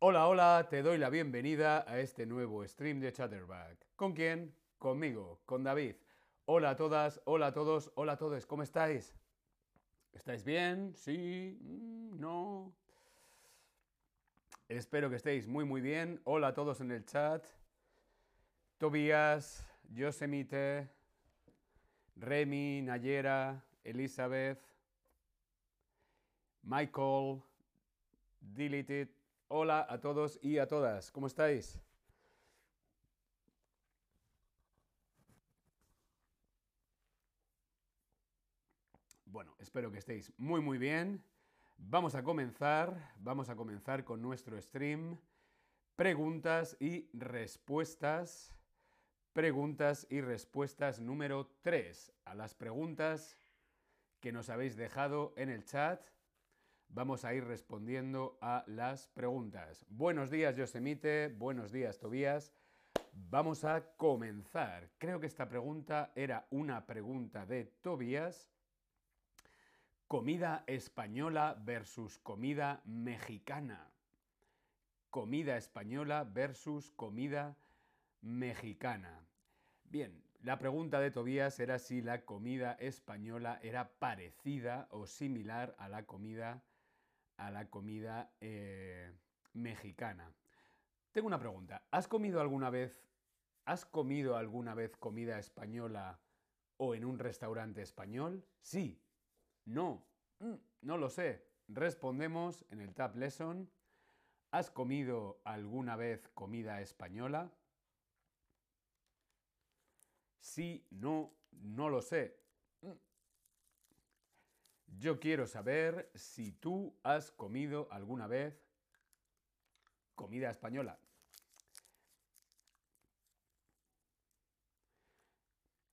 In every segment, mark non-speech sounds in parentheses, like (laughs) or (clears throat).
Hola, hola, te doy la bienvenida a este nuevo stream de Chatterback. ¿Con quién? Conmigo, con David. Hola a todas, hola a todos, hola a todos, ¿cómo estáis? ¿Estáis bien? ¿Sí? Mm, ¿No? Espero que estéis muy muy bien. Hola a todos en el chat. Tobías, Yosemite, Remy, Nayera, Elizabeth, Michael, Deleted. Hola a todos y a todas. ¿Cómo estáis? Bueno, espero que estéis muy muy bien. Vamos a comenzar, vamos a comenzar con nuestro stream. Preguntas y respuestas. Preguntas y respuestas número 3. A las preguntas que nos habéis dejado en el chat, vamos a ir respondiendo a las preguntas. Buenos días, Yosemite. Buenos días, Tobías. Vamos a comenzar. Creo que esta pregunta era una pregunta de Tobías Comida española versus comida mexicana. Comida española versus comida mexicana. Bien, la pregunta de Tobías era si la comida española era parecida o similar a la comida, a la comida eh, mexicana. Tengo una pregunta. ¿Has comido alguna vez, has comido alguna vez comida española o en un restaurante español? Sí, no, mm, no lo sé. Respondemos en el Tab Lesson. ¿Has comido alguna vez comida española? Sí, no, no lo sé. Yo quiero saber si tú has comido alguna vez comida española.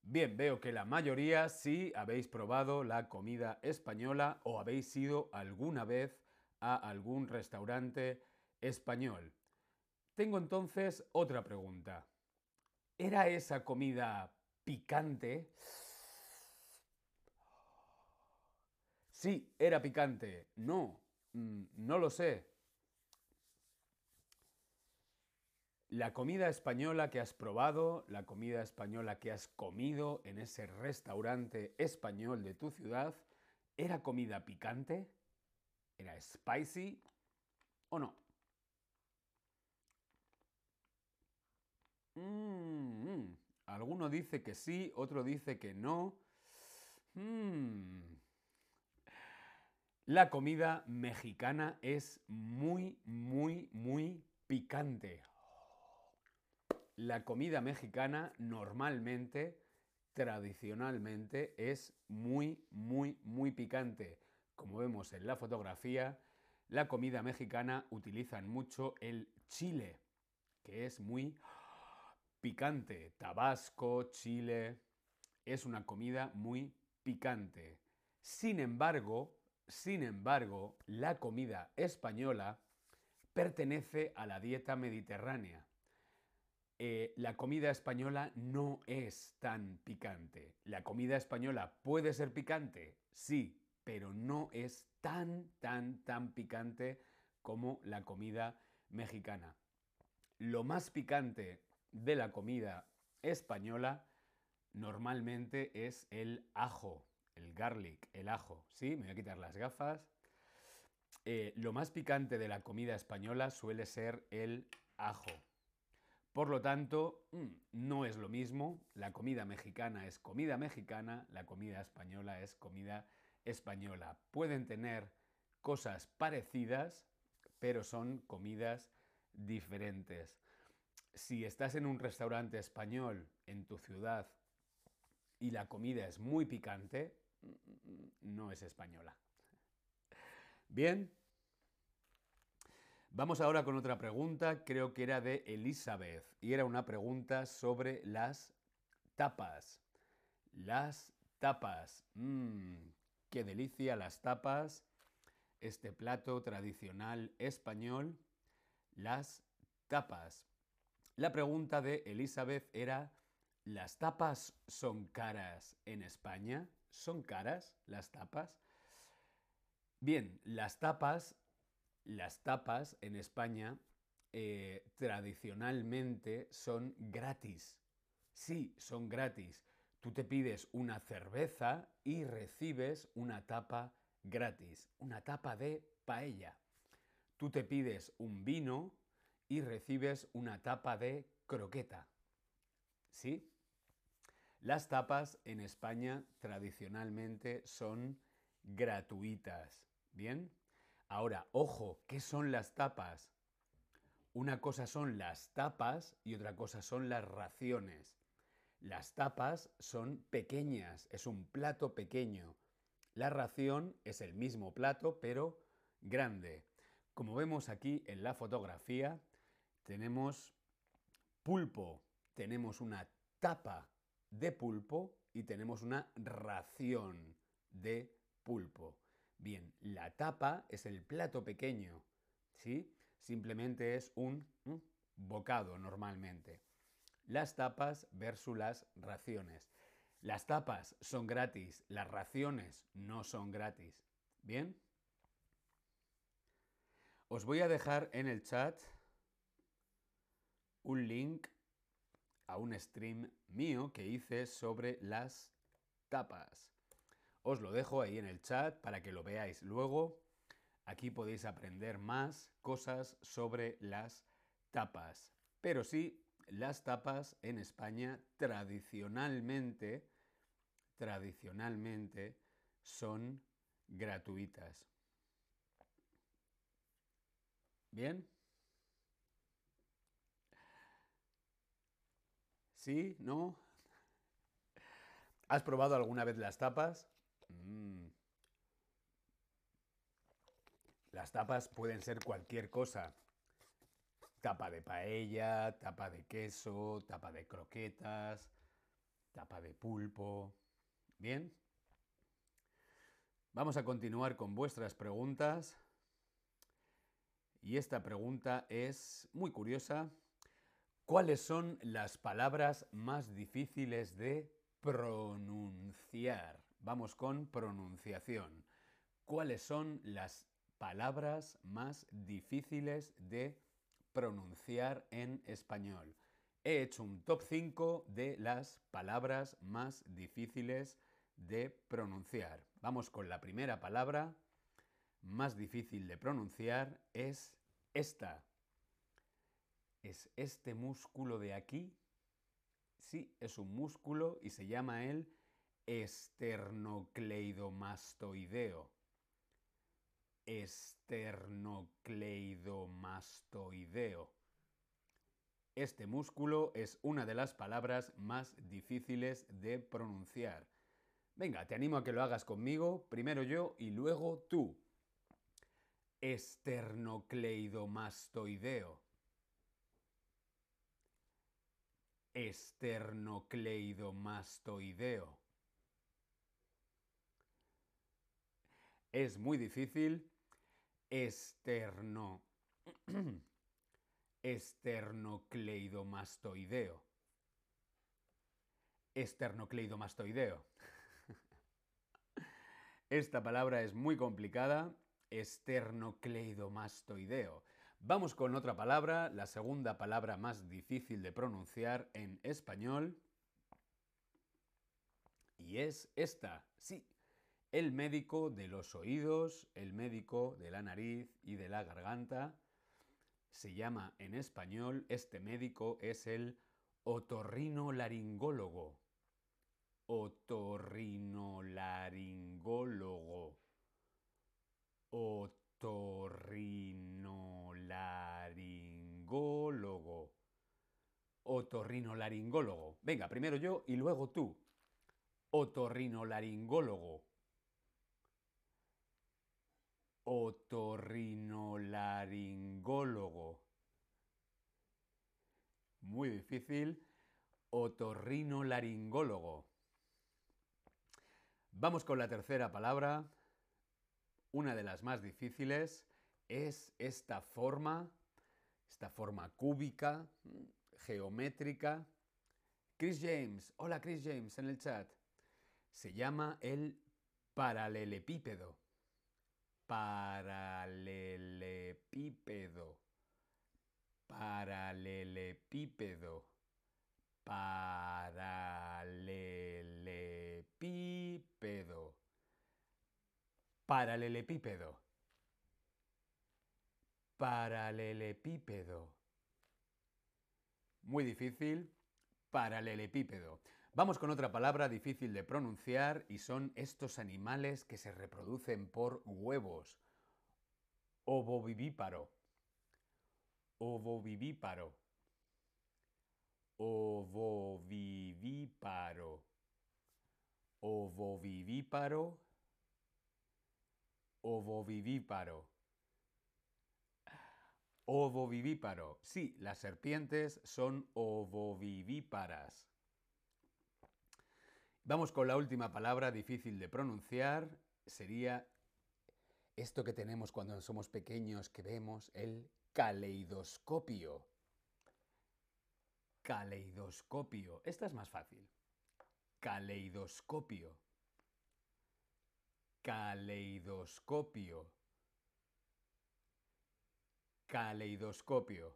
Bien, veo que la mayoría sí habéis probado la comida española o habéis ido alguna vez a algún restaurante español. Tengo entonces otra pregunta. ¿Era esa comida picante? Sí, era picante. No, mm, no lo sé. La comida española que has probado, la comida española que has comido en ese restaurante español de tu ciudad, ¿era comida picante? ¿Era spicy o no? Mm, alguno dice que sí, otro dice que no. Mm. La comida mexicana es muy, muy, muy picante la comida mexicana normalmente, tradicionalmente, es muy, muy, muy picante. Como vemos en la fotografía, la comida mexicana utilizan mucho el chile, que es muy picante. Tabasco, chile, es una comida muy picante. Sin embargo, sin embargo, la comida española pertenece a la dieta mediterránea. Eh, la comida española no es tan picante. La comida española puede ser picante, sí, pero no es tan, tan, tan picante como la comida mexicana. Lo más picante de la comida española normalmente es el ajo, el garlic, el ajo. Sí, me voy a quitar las gafas. Eh, lo más picante de la comida española suele ser el ajo. Por lo tanto, mm, no es lo mismo. La comida mexicana es comida mexicana, la comida española es comida española. Pueden tener cosas parecidas, pero son comidas diferentes. Si estás en un restaurante español en tu ciudad y la comida es muy picante, no es española. Bien, Vamos ahora con otra pregunta, creo que era de Elizabeth, y era una pregunta sobre las tapas. Las tapas. Mmm, qué delicia las tapas. Este plato tradicional español. Las tapas. La pregunta de Elizabeth era, ¿las tapas son caras en España? ¿Son caras las tapas? Bien, las tapas las tapas en España eh, tradicionalmente son gratis. Sí, son gratis. Tú te pides una cerveza y recibes una tapa gratis, una tapa de paella. Tú te pides un vino y recibes una tapa de croqueta. ¿Sí? Las tapas en España tradicionalmente son gratuitas. ¿Bien? Ahora, ojo, ¿qué son las tapas? Una cosa son las tapas y otra cosa son las raciones. Las tapas son pequeñas, es un plato pequeño. La ración es el mismo plato, pero grande. Como vemos aquí en la fotografía, tenemos pulpo, tenemos una tapa de pulpo y tenemos una ración de pulpo. Bien, la tapa es el plato pequeño, ¿sí? Simplemente es un bocado normalmente. Las tapas versus las raciones. Las tapas son gratis, las raciones no son gratis. ¿Bien? Os voy a dejar en el chat un link a un stream mío que hice sobre las tapas. Os lo dejo ahí en el chat para que lo veáis luego. Aquí podéis aprender más cosas sobre las tapas. Pero sí, las tapas en España tradicionalmente, tradicionalmente son gratuitas. ¿Bien? ¿Sí? ¿No? ¿Has probado alguna vez las tapas? Mm. Las tapas pueden ser cualquier cosa. Tapa de paella, tapa de queso, tapa de croquetas, tapa de pulpo. ¿Bien? Vamos a continuar con vuestras preguntas. Y esta pregunta es muy curiosa. ¿Cuáles son las palabras más difíciles de pronunciar? Vamos con pronunciación. ¿Cuáles son las palabras más difíciles de pronunciar en español? He hecho un top 5 de las palabras más difíciles de pronunciar. Vamos con la primera palabra más difícil de pronunciar es esta. ¿Es este músculo de aquí? Sí, es un músculo y se llama el esternocleidomastoideo. Esternocleidomastoideo. Este músculo es una de las palabras más difíciles de pronunciar. Venga, te animo a que lo hagas conmigo, primero yo y luego tú. Esternocleidomastoideo. Esternocleidomastoideo. Es muy difícil. Esterno. (clears throat) Esternocleidomastoideo. Esternocleidomastoideo. (laughs) Esta palabra es muy complicada. Esternocleidomastoideo. Vamos con otra palabra, la segunda palabra más difícil de pronunciar en español. Y es esta, sí, el médico de los oídos, el médico de la nariz y de la garganta. Se llama en español, este médico es el otorrinolaringólogo. Otorrinolaringólogo. Otorrinolaringólogo. Otorrinolaringólogo. Venga, primero yo y luego tú. Otorrinolaringólogo. otorrinolaringólogo. Muy difícil. Otorrinolaringólogo. Vamos con la tercera palabra. Una de las más difíciles es esta forma, esta forma cúbica, geométrica. Chris James, hola Chris James en el chat. Se llama el paralelepípedo paralelepípedo. paralelepípedo, paralelepípedo, paralelepípedo, paralelepípedo. Muy difícil, paralelepípedo. Vamos con otra palabra difícil de pronunciar y son estos animales que se reproducen por huevos. Ovovivíparo. Ovovivíparo. Ovovivíparo. Ovovivíparo. Ovovivíparo. Ovovivíparo. Sí, las serpientes son ovovivíparas. Vamos con la última palabra difícil de pronunciar. Sería esto que tenemos cuando somos pequeños, que vemos el caleidoscopio. Caleidoscopio. Esta es más fácil. Caleidoscopio. Caleidoscopio. Caleidoscopio.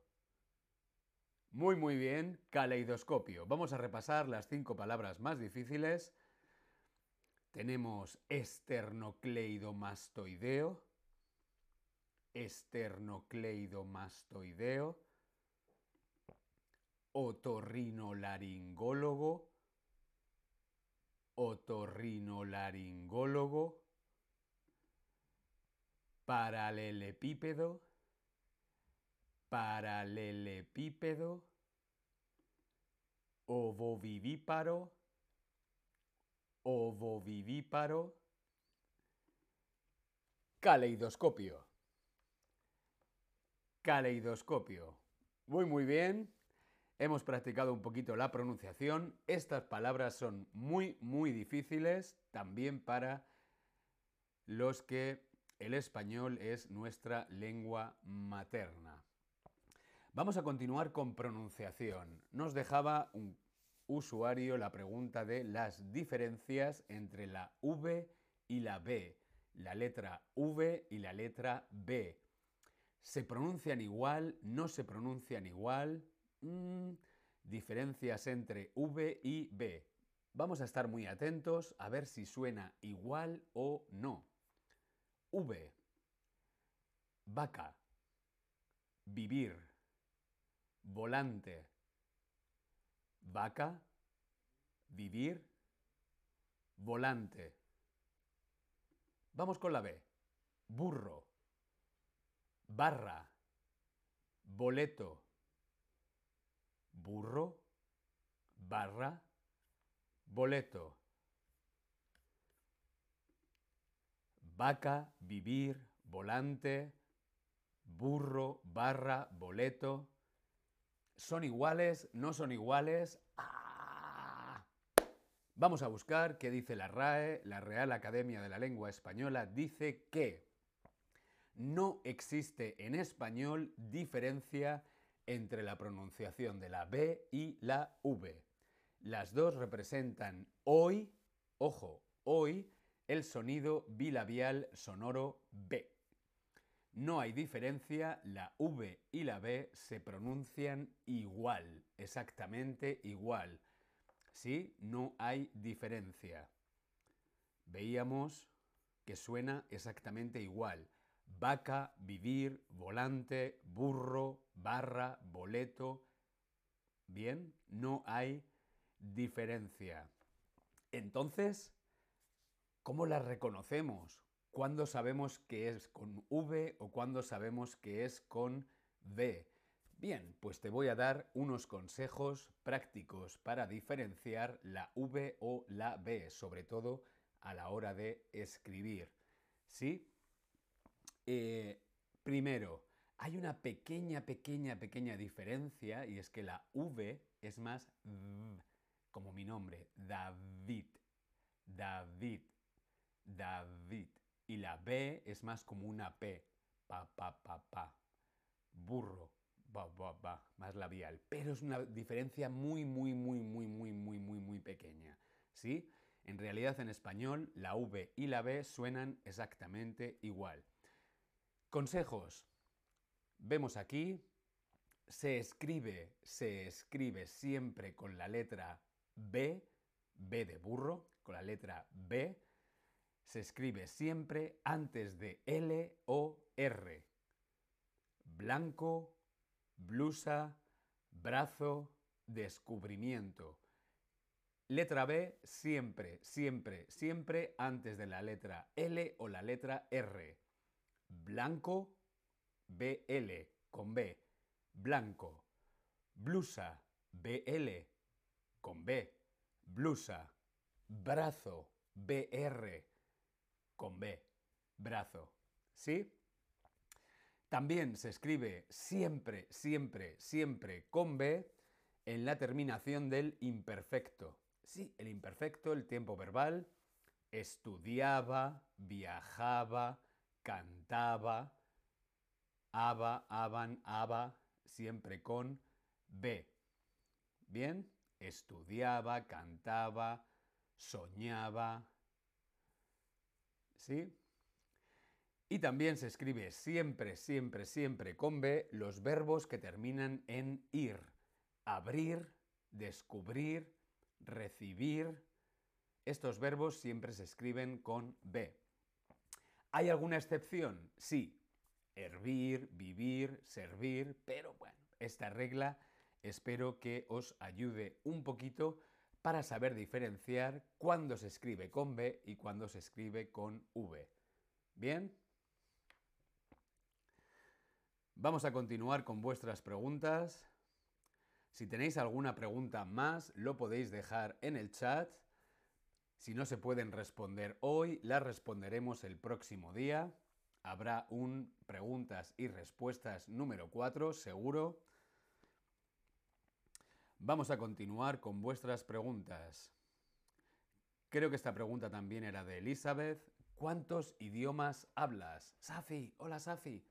Muy, muy bien, caleidoscopio. Vamos a repasar las cinco palabras más difíciles. Tenemos esternocleidomastoideo, esternocleidomastoideo, otorrinolaringólogo, otorrinolaringólogo, paralelepípedo, paralelepípedo, ovovivíparo, ovovivíparo, caleidoscopio. Caleidoscopio. Muy, muy bien. Hemos practicado un poquito la pronunciación. Estas palabras son muy, muy difíciles también para los que el español es nuestra lengua materna. Vamos a continuar con pronunciación. Nos dejaba un usuario la pregunta de las diferencias entre la V y la B, la letra V y la letra B. ¿Se pronuncian igual? ¿No se pronuncian igual? Mm, diferencias entre V y B. Vamos a estar muy atentos a ver si suena igual o no. V. Vaca. Vivir volante, vaca, vivir, volante. Vamos con la B. Burro, barra, boleto, burro, barra, boleto. Vaca, vivir, volante, burro, barra, boleto. ¿Son iguales? ¿No son iguales? ¡Ah! Vamos a buscar qué dice la RAE, la Real Academia de la Lengua Española, dice que no existe en español diferencia entre la pronunciación de la B y la V. Las dos representan hoy, ojo, hoy, el sonido bilabial sonoro B. No hay diferencia, la V y la B se pronuncian igual, exactamente igual. ¿Sí? No hay diferencia. Veíamos que suena exactamente igual. Vaca, vivir, volante, burro, barra, boleto. Bien, no hay diferencia. Entonces, ¿cómo las reconocemos? ¿Cuándo sabemos que es con V o cuándo sabemos que es con V? Bien, pues te voy a dar unos consejos prácticos para diferenciar la V o la B, sobre todo a la hora de escribir. ¿Sí? Eh, primero, hay una pequeña, pequeña, pequeña diferencia y es que la V es más como mi nombre, David, David, David. Y la B es más como una P. Pa, pa, pa, pa. Burro. Ba, ba, ba. Más labial. Pero es una diferencia muy, muy, muy, muy, muy, muy, muy, muy pequeña. ¿Sí? En realidad en español la V y la B suenan exactamente igual. Consejos. Vemos aquí, se escribe, se escribe siempre con la letra B, B de burro, con la letra B, se escribe siempre antes de L o R. Blanco, blusa, brazo, descubrimiento. Letra B siempre, siempre, siempre antes de la letra L o la letra R. Blanco, BL, con B. Blanco. Blusa, BL, con B. Blusa. Brazo, BR, con B. Brazo. ¿Sí? También se escribe siempre, siempre, siempre con B en la terminación del imperfecto. Sí, el imperfecto, el tiempo verbal, estudiaba, viajaba, cantaba, aba, aban, aba, siempre con B. ¿Bien? Estudiaba, cantaba, soñaba. ¿Sí? Y también se escribe siempre, siempre, siempre con B los verbos que terminan en ir. Abrir, descubrir, recibir. Estos verbos siempre se escriben con B. ¿Hay alguna excepción? Sí. Hervir, vivir, servir, pero bueno, esta regla espero que os ayude un poquito para saber diferenciar cuándo se escribe con B y cuándo se escribe con V. ¿Bien? Vamos a continuar con vuestras preguntas. Si tenéis alguna pregunta más, lo podéis dejar en el chat. Si no se pueden responder hoy, las responderemos el próximo día. Habrá un preguntas y respuestas número 4, seguro. Vamos a continuar con vuestras preguntas. Creo que esta pregunta también era de Elizabeth. ¿Cuántos idiomas hablas? Safi, hola Safi.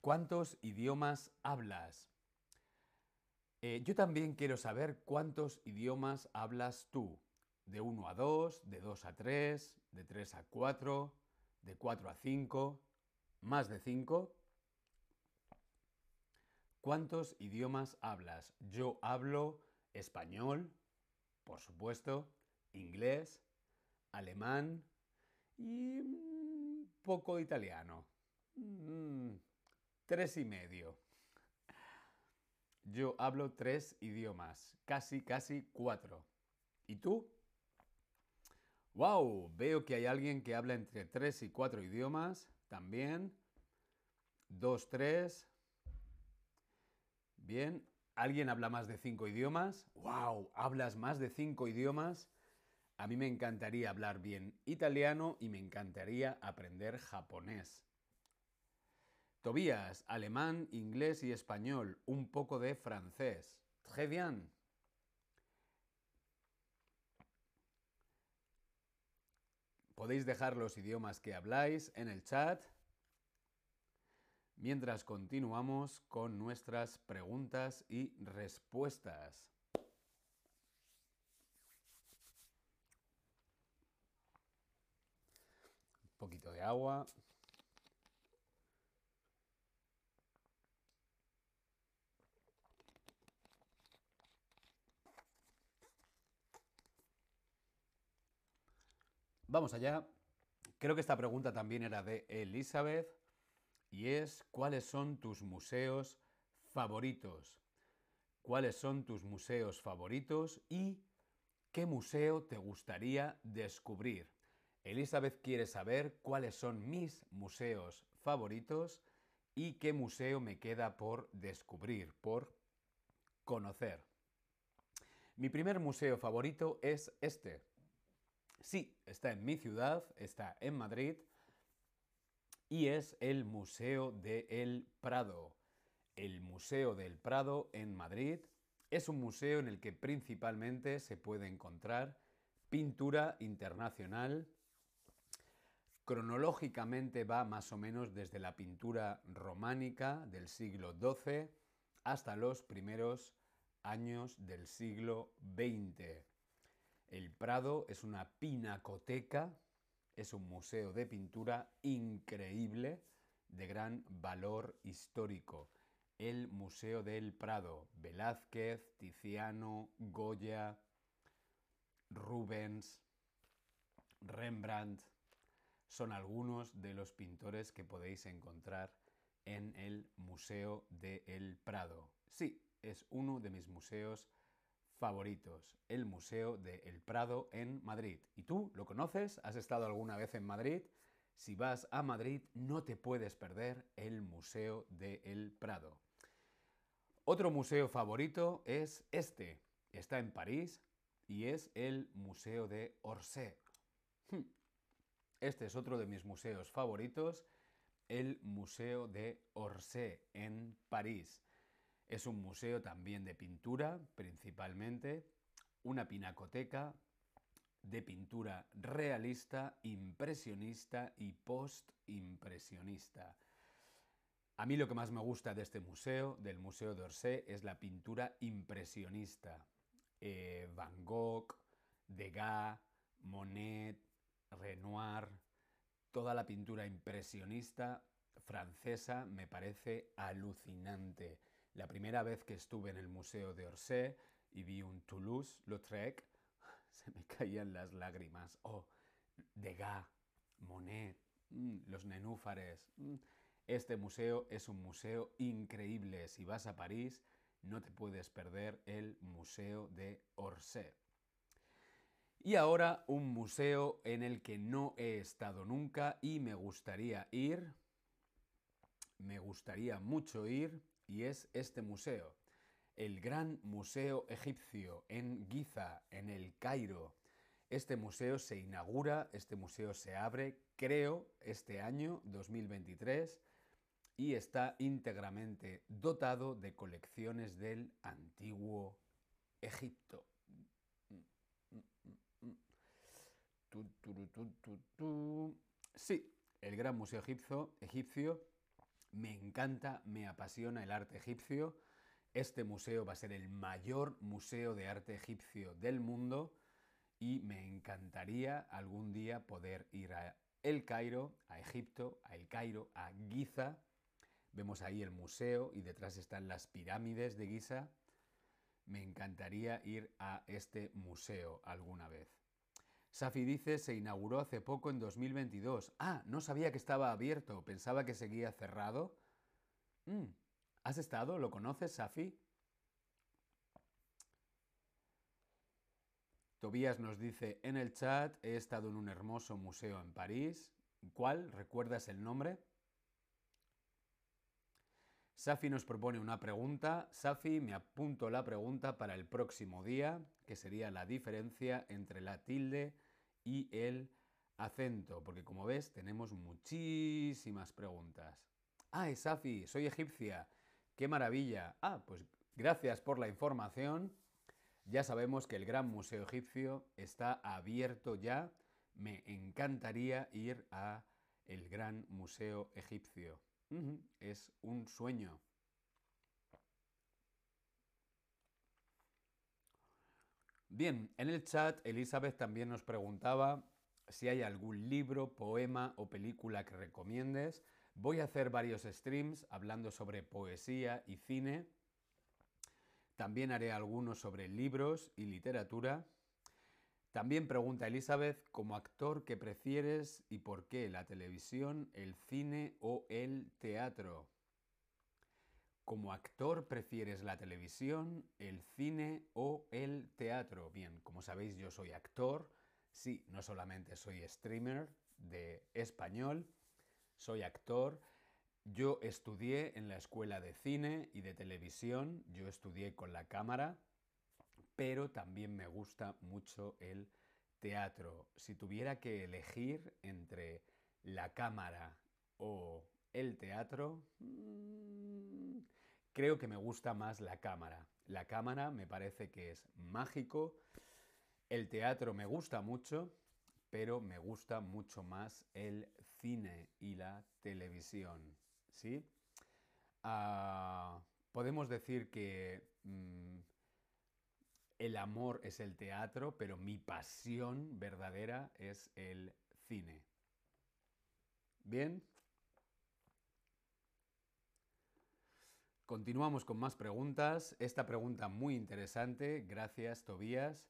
¿Cuántos idiomas hablas? Eh, yo también quiero saber cuántos idiomas hablas tú. De 1 a 2, de 2 a 3, de 3 a 4, de 4 a 5, más de 5. ¿Cuántos idiomas hablas? Yo hablo español, por supuesto, inglés, alemán y poco italiano. Mm, Tres y medio. Yo hablo tres idiomas, casi, casi cuatro. ¿Y tú? ¡Wow! Veo que hay alguien que habla entre tres y cuatro idiomas también. Dos, tres. Bien. ¿Alguien habla más de cinco idiomas? ¡Wow! ¿Hablas más de cinco idiomas? A mí me encantaría hablar bien italiano y me encantaría aprender japonés. Tobías, alemán, inglés y español, un poco de francés. Très bien. Podéis dejar los idiomas que habláis en el chat mientras continuamos con nuestras preguntas y respuestas. Un poquito de agua. Vamos allá. Creo que esta pregunta también era de Elizabeth y es ¿cuáles son tus museos favoritos? ¿Cuáles son tus museos favoritos y qué museo te gustaría descubrir? Elizabeth quiere saber cuáles son mis museos favoritos y qué museo me queda por descubrir, por conocer. Mi primer museo favorito es este, Sí, está en mi ciudad, está en Madrid y es el Museo del Prado. El Museo del Prado en Madrid es un museo en el que principalmente se puede encontrar pintura internacional. Cronológicamente va más o menos desde la pintura románica del siglo XII hasta los primeros años del siglo XX. El Prado es una pinacoteca, es un museo de pintura increíble, de gran valor histórico. el Museo del Prado. Velázquez, Tiziano, Goya, Rubens, Rembrandt, son algunos de los pintores que podéis encontrar en el Museo del Prado. Sí, es uno de mis museos favoritos, el Museo del Prado en Madrid. ¿Y tú lo conoces? ¿Has estado alguna vez en Madrid? Si vas a Madrid no te puedes perder el Museo del Prado. Otro museo favorito es este. Está en París y es el Museo de Orsay. Hmm. Este es otro de mis museos favoritos, el Museo de Orsay en París. Es un museo también de pintura, principalmente, una pinacoteca de pintura realista, impresionista y post-impresionista. A mí lo que más me gusta de este museo, del Museo d'Orsay, es la pintura impresionista. Eh, Van Gogh, Degas, Monet, Renoir, toda la pintura impresionista francesa me parece alucinante. La primera vez que estuve en el Museo de Orsay y vi un Toulouse-Lautrec, (laughs) se me caían las lágrimas. Oh, Degas, Monet, mm, los nenúfares. Mm. Este museo es un museo increíble. Si vas a París, no te puedes perder el Museo de Orsay. Y ahora un museo en el que no he estado nunca y me gustaría ir, me gustaría mucho ir, y es este museo, el Gran Museo Egipcio en Giza, en el Cairo. Este museo se inaugura, este museo se abre, creo, este año 2023 y está íntegramente dotado de colecciones del antiguo Egipto. Sí, el Gran Museo Egipcio, egipcio me encanta, me apasiona el arte egipcio. Este museo va a ser el mayor museo de arte egipcio del mundo y me encantaría algún día poder ir a El Cairo, a Egipto, a El Cairo, a Giza. Vemos ahí el museo y detrás están las pirámides de Giza. Me encantaría ir a este museo alguna vez. Safi dice, se inauguró hace poco en 2022. Ah, no sabía que estaba abierto, pensaba que seguía cerrado. Mm, ¿Has estado? ¿Lo conoces, Safi? Tobías nos dice en el chat, he estado en un hermoso museo en París. ¿Cuál? ¿Recuerdas el nombre? Safi nos propone una pregunta. Safi, me apunto la pregunta para el próximo día, que sería la diferencia entre la tilde y el acento, porque como ves tenemos muchísimas preguntas. Ah, Safi, soy egipcia. ¡Qué maravilla! Ah, pues gracias por la información. Ya sabemos que el Gran Museo Egipcio está abierto ya. Me encantaría ir a el Gran Museo Egipcio. Es un sueño. Bien, en el chat Elizabeth también nos preguntaba si hay algún libro, poema o película que recomiendes. Voy a hacer varios streams hablando sobre poesía y cine. También haré algunos sobre libros y literatura. También pregunta Elizabeth, como actor, ¿qué prefieres y por qué? ¿La televisión, el cine o el teatro? Como actor, ¿prefieres la televisión, el cine o el teatro? Bien, como sabéis, yo soy actor. Sí, no solamente soy streamer de español, soy actor. Yo estudié en la escuela de cine y de televisión, yo estudié con la cámara pero también me gusta mucho el teatro. Si tuviera que elegir entre la cámara o el teatro, mm, creo que me gusta más la cámara. La cámara me parece que es mágico. El teatro me gusta mucho, pero me gusta mucho más el cine y la televisión. ¿Sí? Ah, podemos decir que mm, el amor es el teatro, pero mi pasión verdadera es el cine. Bien. Continuamos con más preguntas. Esta pregunta muy interesante, gracias Tobías,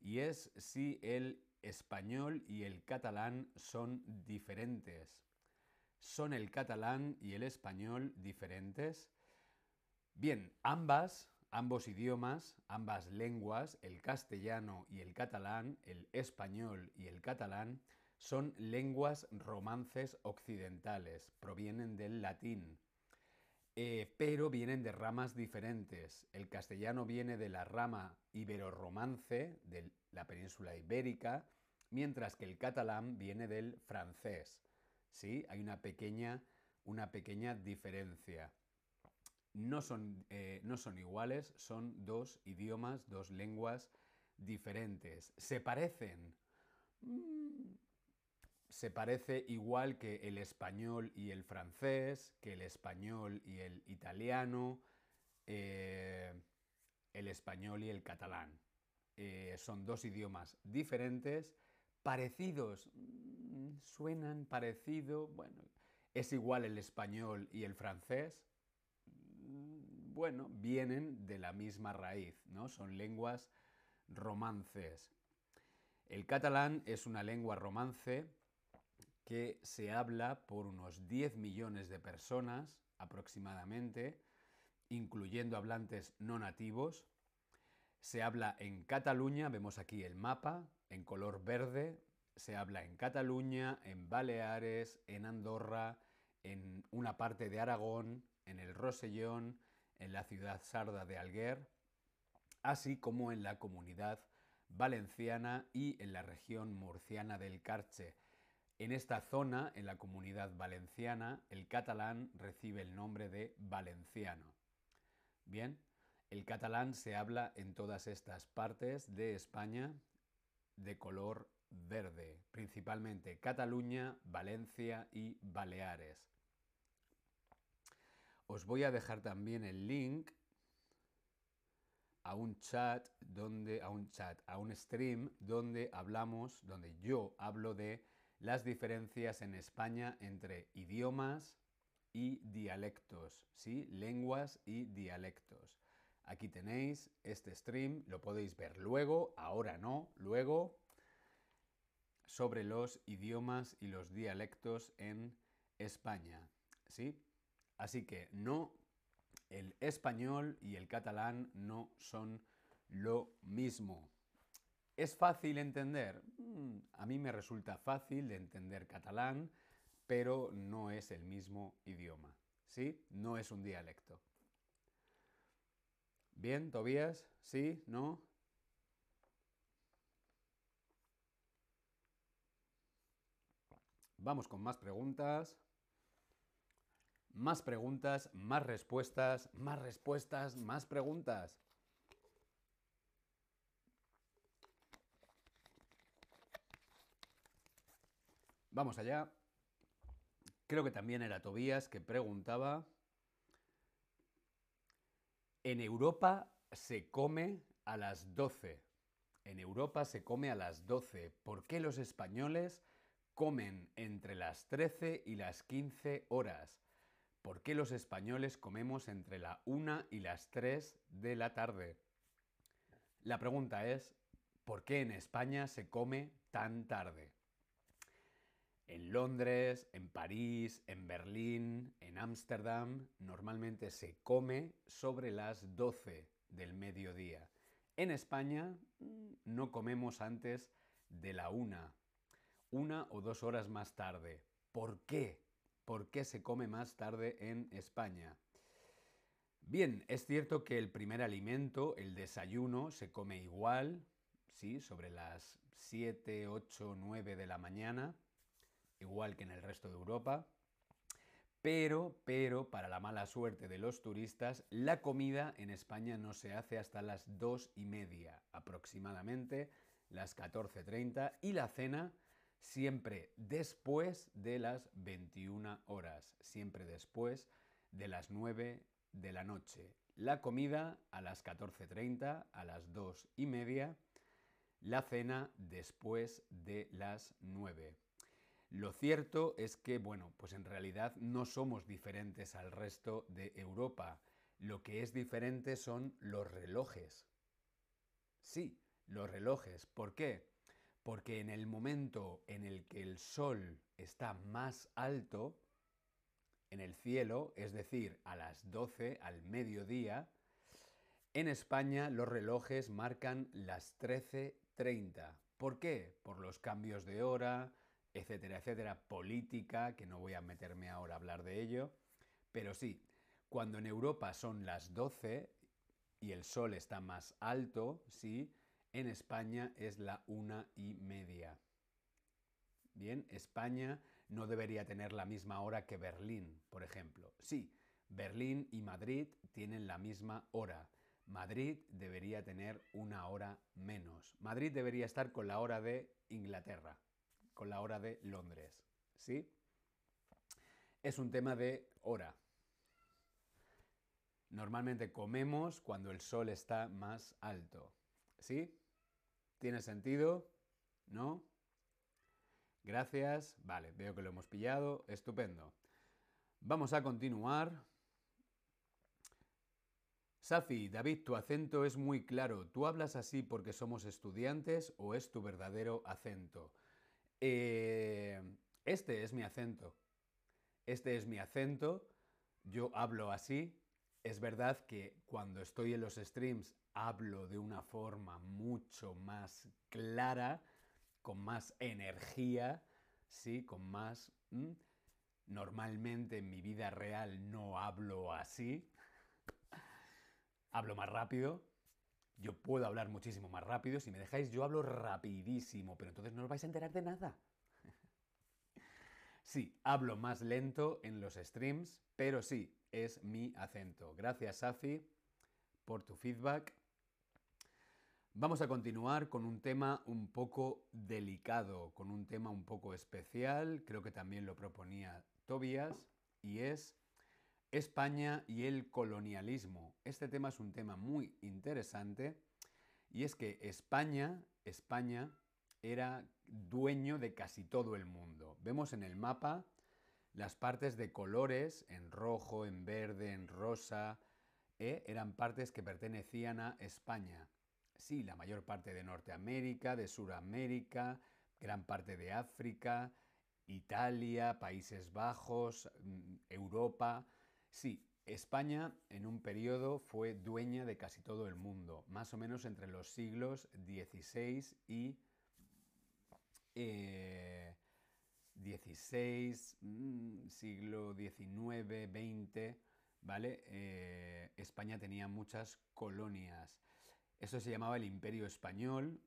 y es si el español y el catalán son diferentes. ¿Son el catalán y el español diferentes? Bien, ambas, ambos idiomas, ambas lenguas, el castellano y el catalán, el español y el catalán, son lenguas romances occidentales, provienen del latín, eh, pero vienen de ramas diferentes. El castellano viene de la rama ibero-romance, de la península ibérica, mientras que el catalán viene del francés. ¿Sí? Hay una pequeña, una pequeña diferencia. No son, eh, no son iguales, son dos idiomas, dos lenguas diferentes. ¿Se parecen? Mm, se parece igual que el español y el francés, que el español y el italiano, eh, el español y el catalán. Eh, son dos idiomas diferentes, parecidos, mm, suenan parecido, bueno, es igual el español y el francés, bueno, vienen de la misma raíz, ¿no? Son lenguas romances. El catalán es una lengua romance que se habla por unos 10 millones de personas aproximadamente, incluyendo hablantes no nativos. Se habla en Cataluña, vemos aquí el mapa, en color verde. Se habla en Cataluña, en Baleares, en Andorra, en una parte de Aragón, en el Rosellón, en la ciudad sarda de Alguer, así como en la comunidad valenciana y en la región murciana del Carche. En esta zona, en la comunidad valenciana, el catalán recibe el nombre de valenciano. Bien, el catalán se habla en todas estas partes de España de color verde, principalmente Cataluña, Valencia y Baleares. Os voy a dejar también el link a un chat donde a un chat, a un stream donde hablamos, donde yo hablo de las diferencias en España entre idiomas y dialectos, ¿sí? Lenguas y dialectos. Aquí tenéis este stream, lo podéis ver luego, ahora no, luego, sobre los idiomas y los dialectos en España, ¿sí? Así que no, el español y el catalán no son lo mismo. ¿Es fácil entender? Mm, a mí me resulta fácil de entender catalán, pero no es el mismo idioma. ¿Sí? No es un dialecto. Bien, Tobías, ¿sí? ¿No? Vamos con más preguntas. Más preguntas, más respuestas, más respuestas, más preguntas. Vamos allá. Creo que también era Tobías que preguntaba. En Europa se come a las 12. En Europa se come a las 12. ¿Por qué los españoles comen entre las 13 y las 15 horas? ¿Por qué los españoles comemos entre la 1 y las 3 de la tarde? La pregunta es, ¿por qué en España se come tan tarde? En Londres, en París, en Berlín, en Ámsterdam, normalmente se come sobre las 12 del mediodía. En España mm, no comemos antes de la una, una o dos horas más tarde. ¿Por qué? ¿Por qué se come más tarde en España? Bien, es cierto que el primer alimento, el desayuno, se come igual, sí, sobre las 7, 8, 9 de la mañana, igual que en el resto de Europa. Pero, pero, para la mala suerte de los turistas, la comida en España no se hace hasta las dos y media, aproximadamente las 14.30, y la cena siempre después de las 21 horas, siempre después de las 9 de la noche. La comida a las 14.30, a las 2 y media, la cena después de las 9. Lo cierto es que, bueno, pues en realidad no somos diferentes al resto de Europa. Lo que es diferente son los relojes. Sí, los relojes. ¿Por qué? Porque en el momento en el que el Sol está más alto en el cielo, es decir, a las 12, al mediodía, en España los relojes marcan las 13.30. ¿Por qué? Por los cambios de hora, etcétera, etcétera, política, que no voy a meterme ahora a hablar de ello, pero sí, cuando en Europa son las 12 y el sol está más alto, sí, en España es la una y media. Bien, España no debería tener la misma hora que Berlín, por ejemplo. Sí, Berlín y Madrid tienen la misma hora. Madrid debería tener una hora menos. Madrid debería estar con la hora de Inglaterra, con la hora de Londres. ¿Sí? Es un tema de hora. Normalmente comemos cuando el sol está más alto. ¿Sí? ¿Tiene sentido? ¿No? Gracias. Vale, veo que lo hemos pillado. Estupendo. Vamos a continuar. Safi, David, tu acento es muy claro. ¿Tú hablas así porque somos estudiantes o es tu verdadero acento? Eh, este es mi acento. Este es mi acento. Yo hablo así. Es verdad que cuando estoy en los streams hablo de una forma mucho más clara, con más energía, ¿sí? Con más... Normalmente en mi vida real no hablo así, (laughs) hablo más rápido. Yo puedo hablar muchísimo más rápido. Si me dejáis, yo hablo rapidísimo, pero entonces no os vais a enterar de nada. Sí, hablo más lento en los streams, pero sí, es mi acento. Gracias, Safi, por tu feedback. Vamos a continuar con un tema un poco delicado, con un tema un poco especial, creo que también lo proponía Tobias, y es España y el colonialismo. Este tema es un tema muy interesante y es que España, España era dueño de casi todo el mundo. Vemos en el mapa las partes de colores, en rojo, en verde, en rosa, ¿eh? eran partes que pertenecían a España. Sí, la mayor parte de Norteamérica, de Suramérica, gran parte de África, Italia, Países Bajos, mm, Europa, Sí, España en un periodo fue dueña de casi todo el mundo, más o menos entre los siglos XVI y Eh, mm, siglo XIX, XX, ¿vale? Eh, España tenía muchas colonias. Eso se llamaba el Imperio Español.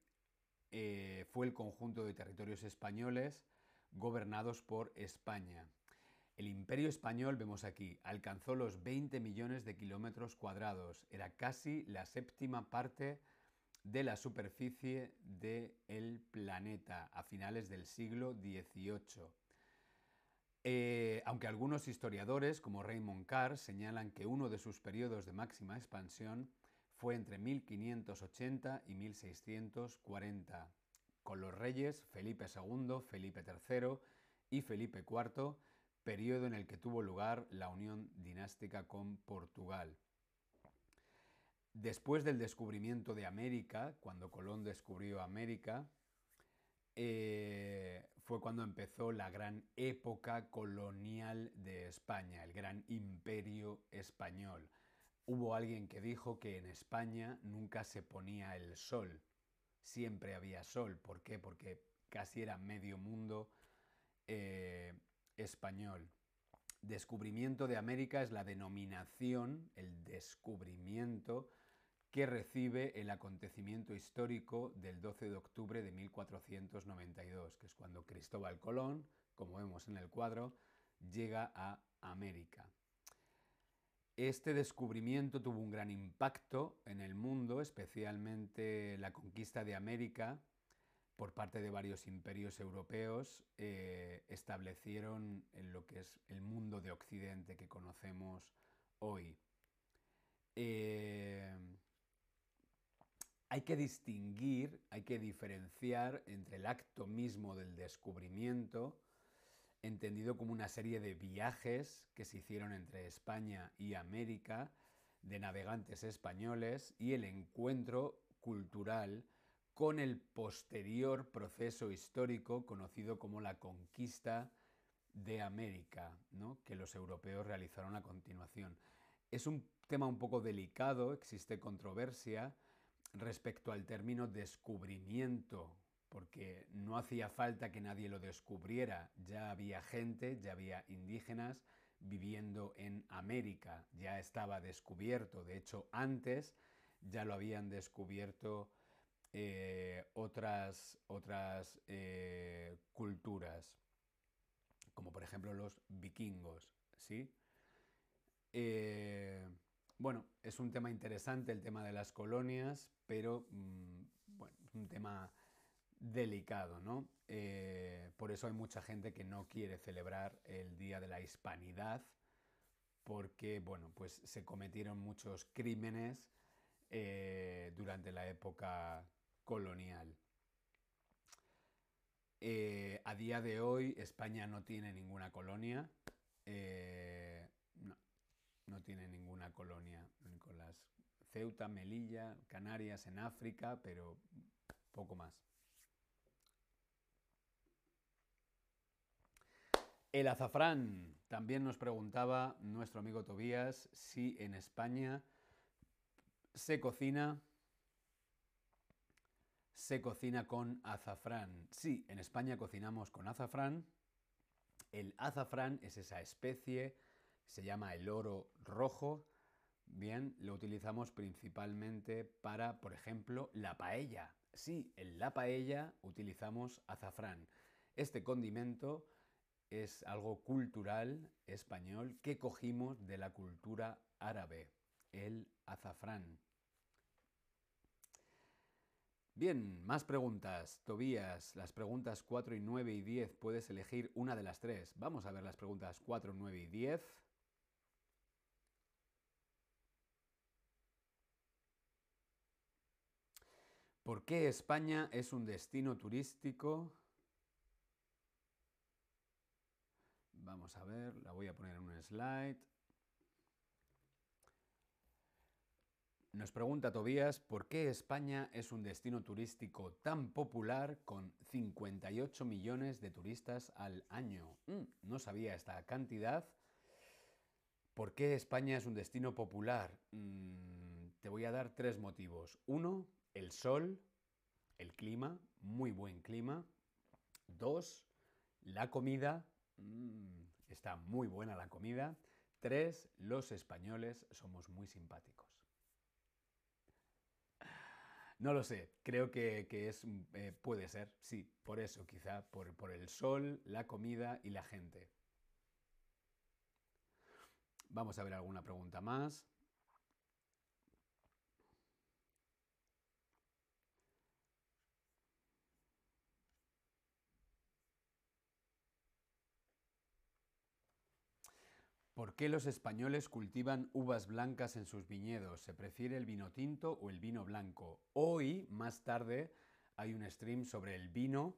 Eh, fue el conjunto de territorios españoles gobernados por España. El imperio español, vemos aquí, alcanzó los 20 millones de kilómetros cuadrados. Era casi la séptima parte de la superficie del planeta a finales del siglo XVIII. Eh, aunque algunos historiadores, como Raymond Carr, señalan que uno de sus periodos de máxima expansión fue entre 1580 y 1640, con los reyes Felipe II, Felipe III y Felipe IV, periodo en el que tuvo lugar la unión dinástica con Portugal. Después del descubrimiento de América, cuando Colón descubrió América, eh, fue cuando empezó la gran época colonial de España, el gran imperio español. Hubo alguien que dijo que en España nunca se ponía el sol, siempre había sol. ¿Por qué? Porque casi era medio mundo eh, español. Descubrimiento de América es la denominación, el descubrimiento que recibe el acontecimiento histórico del 12 de octubre de 1492, que es cuando Cristóbal Colón, como vemos en el cuadro, llega a América. Este descubrimiento tuvo un gran impacto en el mundo, especialmente la conquista de América por parte de varios imperios europeos, eh, establecieron en lo que es el mundo de Occidente que conocemos hoy. Eh, hay que distinguir, hay que diferenciar entre el acto mismo del descubrimiento, entendido como una serie de viajes que se hicieron entre España y América, de navegantes españoles y el encuentro cultural con el posterior proceso histórico conocido como la conquista de América, que los europeos realizaron a continuación. Es un tema un poco delicado, existe controversia respecto al término descubrimiento, porque no hacía falta que nadie lo descubriera, ya había gente, ya había indígenas viviendo en América, ya estaba descubierto, de hecho antes ya lo habían descubierto eh, otras, otras eh, culturas como por ejemplo los vikingos, ¿sí? Eh, bueno, es un tema interesante el tema de las colonias, pero mm, un tema delicado, ¿no? Eh, por eso hay mucha gente que no quiere celebrar el Día de la Hispanidad, porque, bueno, pues se cometieron muchos crímenes eh, durante la época colonial. Eh, a día de hoy España no tiene ninguna colonia. No tiene ninguna colonia. Las Ceuta, Melilla, Canarias en África, pero poco más. El azafrán. También nos preguntaba nuestro amigo Tobías si en España se cocina se cocina con azafrán. Sí, en España cocinamos con azafrán. El azafrán es esa especie, se llama el oro rojo. Bien, lo utilizamos principalmente para, por ejemplo, la paella. Sí, en la paella utilizamos azafrán. Este condimento es algo cultural español que cogimos de la cultura árabe, el azafrán. Bien, más preguntas. Tobías, las preguntas 4 y 9 y 10, puedes elegir una de las tres. Vamos a ver las preguntas 4, 9 y 10. ¿Por qué España es un destino turístico? Vamos a ver, la voy a poner en un slide. Nos pregunta Tobías, ¿por qué España es un destino turístico tan popular con 58 millones de turistas al año? Mm, no sabía esta cantidad. ¿Por qué España es un destino popular? Mm, te voy a dar tres motivos. Uno, el sol, el clima, muy buen clima. Dos, la comida, mm, está muy buena la comida. Tres, los españoles somos muy simpáticos. No lo sé, creo que, es, eh, puede ser, sí, por eso, quizá, por, por el sol, la comida y la gente. Vamos a ver alguna pregunta más. ¿Por qué los españoles cultivan uvas blancas en sus viñedos? ¿Se prefiere el vino tinto o el vino blanco? Hoy, más tarde, hay un stream sobre el vino.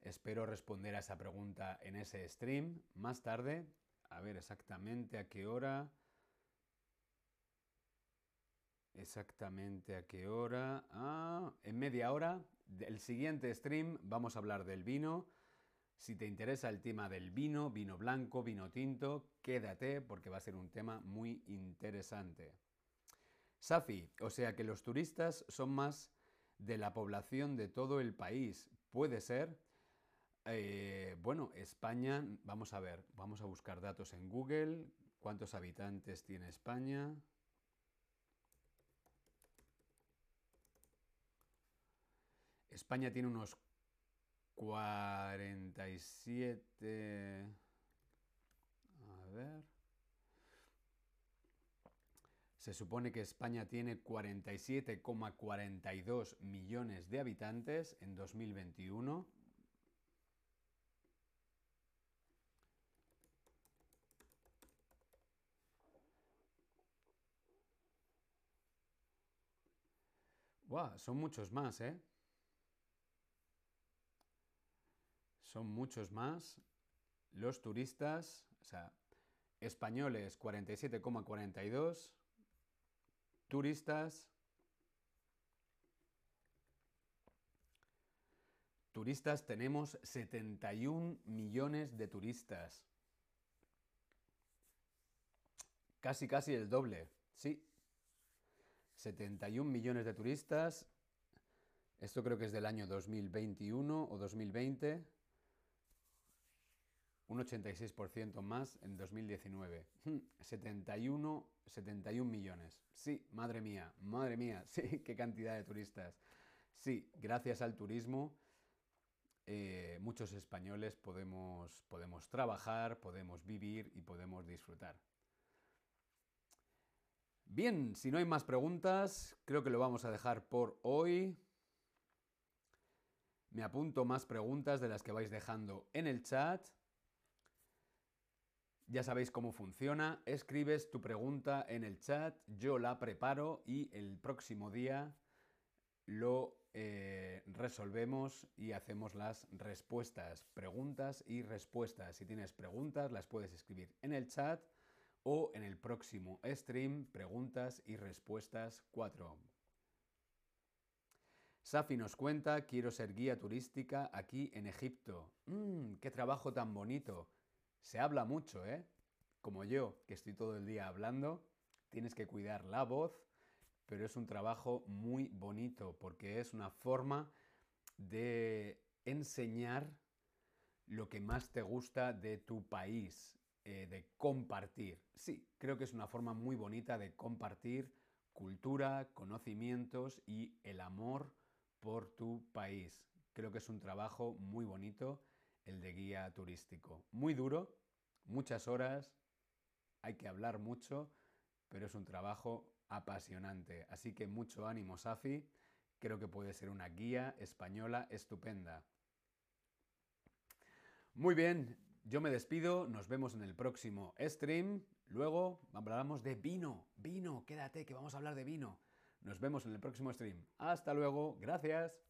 Espero responder a esa pregunta en ese stream. Más tarde, a ver exactamente a qué hora. Exactamente a qué hora. Ah, en media hora. El siguiente stream vamos a hablar del vino. Si te interesa el tema del vino, vino blanco, vino tinto, quédate porque va a ser un tema muy interesante. Safi, o sea que los turistas son más de la población de todo el país. Puede ser. Eh, bueno, España, vamos a ver, vamos a buscar datos en Google. ¿Cuántos habitantes tiene España? España tiene unos 47... A ver. Se supone que España tiene 47,42 millones de habitantes en 2021. ¡Wow! Son muchos más, ¿eh? Son muchos más. Los turistas, o sea, españoles 47,42, turistas. Turistas tenemos 71 millones de turistas. Casi, casi el doble, sí. 71 millones de turistas. Esto creo que es del año 2021 o 2020. Un 86% más en 2019. 71, 71 millones. Sí, madre mía, madre mía, (laughs) sí, qué cantidad de turistas. Sí, gracias al turismo, eh, muchos españoles podemos, podemos trabajar, podemos vivir y podemos disfrutar. Bien, si no hay más preguntas, creo que lo vamos a dejar por hoy. Me apunto más preguntas de las que vais dejando en el chat. Ya sabéis cómo funciona. Escribes tu pregunta en el chat, yo la preparo y el próximo día lo eh, resolvemos y hacemos las respuestas. Preguntas y respuestas. Si tienes preguntas, las puedes escribir en el chat o en el próximo stream Preguntas y Respuestas 4. Safi nos cuenta, quiero ser guía turística aquí en Egipto. Mmm, qué trabajo tan bonito. Se habla mucho, ¿eh? Como yo, que estoy todo el día hablando, tienes que cuidar la voz, pero es un trabajo muy bonito porque es una forma de enseñar lo que más te gusta de tu país, eh, de compartir. Sí, creo que es una forma muy bonita de compartir cultura, conocimientos y el amor por tu país. Creo que es un trabajo muy bonito el de guía turístico. Muy duro, muchas horas, hay que hablar mucho, pero es un trabajo apasionante. Así que mucho ánimo, Safi. Creo que puede ser una guía española estupenda. Muy bien, yo me despido, nos vemos en el próximo stream. Luego hablamos de vino, vino, quédate que vamos a hablar de vino. Nos vemos en el próximo stream. Hasta luego, gracias.